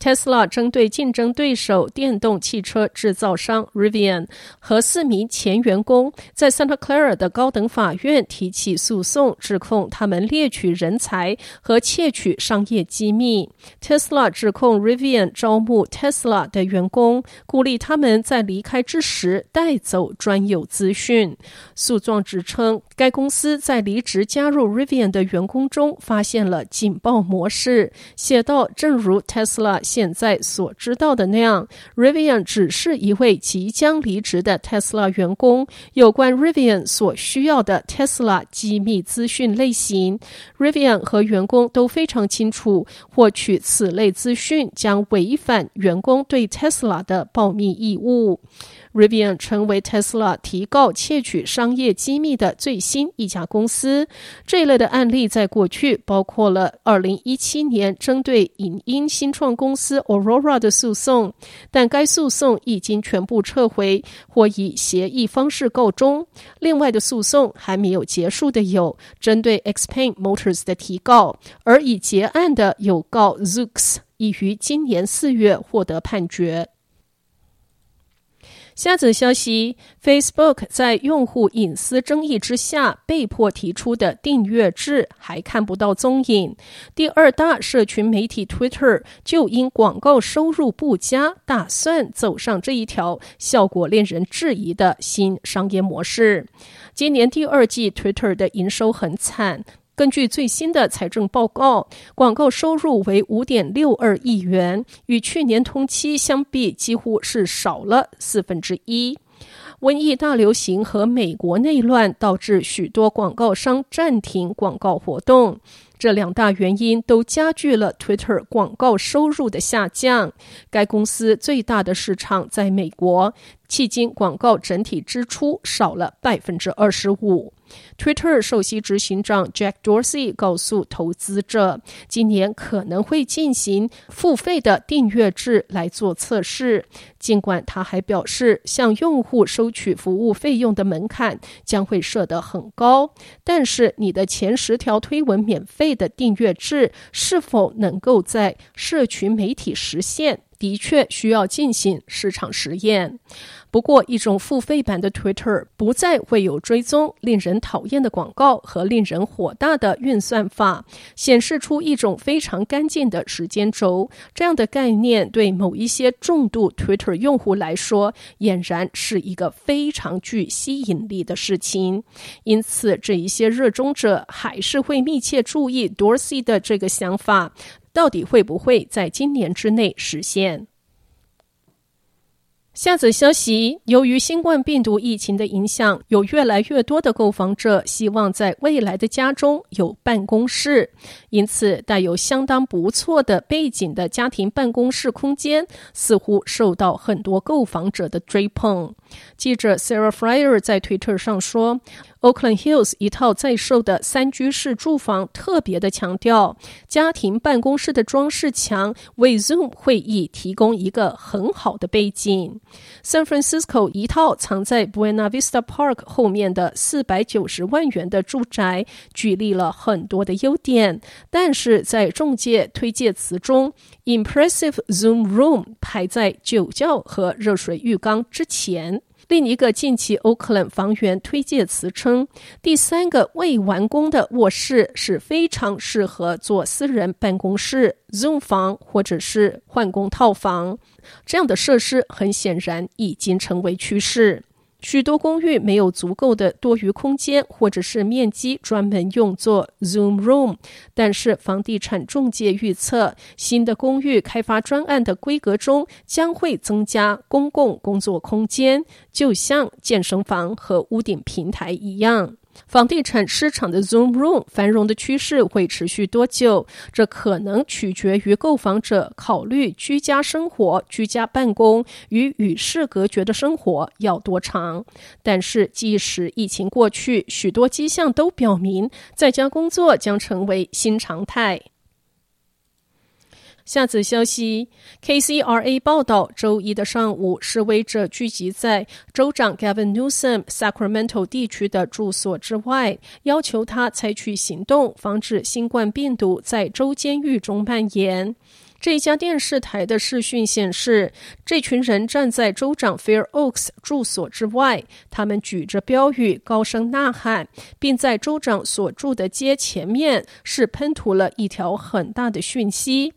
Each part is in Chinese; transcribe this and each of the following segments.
Tesla 针对竞争对手电动汽车制造商 Rivian 和四名前员工，在 Santa Clara 的高等法院提起诉讼，指控他们猎取人才和窃取商业机密。Tesla 指控 Rivian 招募 Tesla 的员工，鼓励他们在离开之时带走专有资讯。诉状指称，该公司在离职加入 Rivian 的员工中发现了警报模式，写道：“正如 Tesla。”现在所知道的那样，Rivian 只是一位即将离职的 Tesla 员工。有关 Rivian 所需要的 Tesla 机密资讯类型，Rivian 和员工都非常清楚，获取此类资讯将违反员工对 Tesla 的保密义务。Rivian 成为 Tesla 提告窃取商业机密的最新一家公司。这一类的案例在过去包括了2017年针对影音新创公司 Aurora 的诉讼，但该诉讼已经全部撤回或以协议方式告终。另外的诉讼还没有结束的有针对 Xpeng Motors 的提告，而已结案的有告 Zoox，已于今年四月获得判决。下则消息：Facebook 在用户隐私争议之下被迫提出的订阅制还看不到踪影。第二大社群媒体 Twitter 就因广告收入不佳，打算走上这一条效果令人质疑的新商业模式。今年第二季 Twitter 的营收很惨。根据最新的财政报告，广告收入为五点六二亿元，与去年同期相比，几乎是少了四分之一。瘟疫大流行和美国内乱导致许多广告商暂停广告活动，这两大原因都加剧了 Twitter 广告收入的下降。该公司最大的市场在美国，迄今广告整体支出少了百分之二十五。Twitter 首席执行长 Jack Dorsey 告诉投资者，今年可能会进行付费的订阅制来做测试。尽管他还表示，向用户收取服务费用的门槛将会设得很高，但是你的前十条推文免费的订阅制是否能够在社群媒体实现，的确需要进行市场实验。不过，一种付费版的 Twitter 不再会有追踪令人讨厌的广告和令人火大的运算法，显示出一种非常干净的时间轴。这样的概念对某一些重度 Twitter 用户来说，俨然是一个非常具吸引力的事情。因此，这一些热衷者还是会密切注意 Dorsey 的这个想法，到底会不会在今年之内实现。下则消息：由于新冠病毒疫情的影响，有越来越多的购房者希望在未来的家中有办公室，因此带有相当不错的背景的家庭办公室空间似乎受到很多购房者的追捧。记者 Sarah Fryer 在推特上说。Oakland Hills 一套在售的三居室住房特别的强调，家庭办公室的装饰墙为 Zoom 会议提供一个很好的背景。San Francisco 一套藏在 Buena Vista Park 后面的四百九十万元的住宅，举例了很多的优点，但是在中介推介词中，Impressive Zoom Room 排在酒窖和热水浴缸之前。另一个近期 Oakland 房源推介词称，第三个未完工的卧室是非常适合做私人办公室、Zoom 房或者是换工套房。这样的设施很显然已经成为趋势。许多公寓没有足够的多余空间或者是面积专门用作 Zoom Room，但是房地产中介预测，新的公寓开发专案的规格中将会增加公共工作空间，就像健身房和屋顶平台一样。房地产市场的 Zoom Room 繁荣的趋势会持续多久？这可能取决于购房者考虑居家生活、居家办公与与世隔绝的生活要多长。但是，即使疫情过去，许多迹象都表明，在家工作将成为新常态。下则消息，KCRA 报道，周一的上午，示威者聚集在州长 Gavin Newsom Sacramento 地区的住所之外，要求他采取行动，防止新冠病毒在州监狱中蔓延。这家电视台的视讯显示，这群人站在州长 Fair Oaks 住所之外，他们举着标语，高声呐喊，并在州长所住的街前面是喷涂了一条很大的讯息。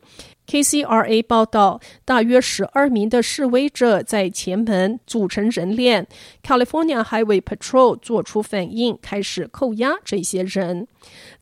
KCRA 报道，大约十二名的示威者在前门组成人链，California Highway Patrol 做出反应，开始扣押这些人。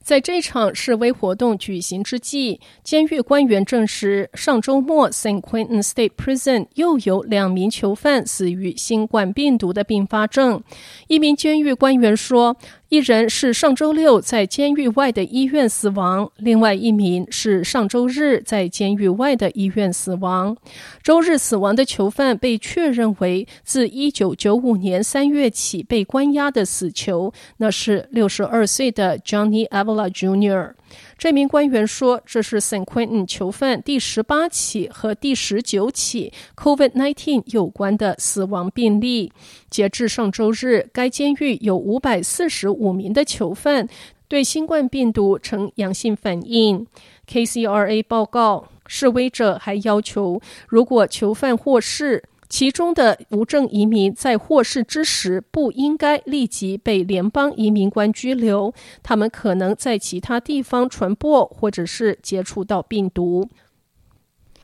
在这场示威活动举行之际，监狱官员证实，上周末 San Quentin State Prison 又有两名囚犯死于新冠病毒的并发症。一名监狱官员说，一人是上周六在监狱外的医院死亡，另外一名是上周日在监狱外的医院死亡。周日死亡的囚犯被确认为自一九九五年三月起被关押的死囚，那是六十二岁的 John Johnny Avila Jr. 这名官员说：“这是 San Quentin 囚犯第十八起和第十九起 COVID-19 有关的死亡病例。截至上周日，该监狱有五百四十五名的囚犯对新冠病毒呈阳性反应。KCRA 报告，示威者还要求，如果囚犯获释。”其中的无证移民在获释之时不应该立即被联邦移民官拘留，他们可能在其他地方传播或者是接触到病毒。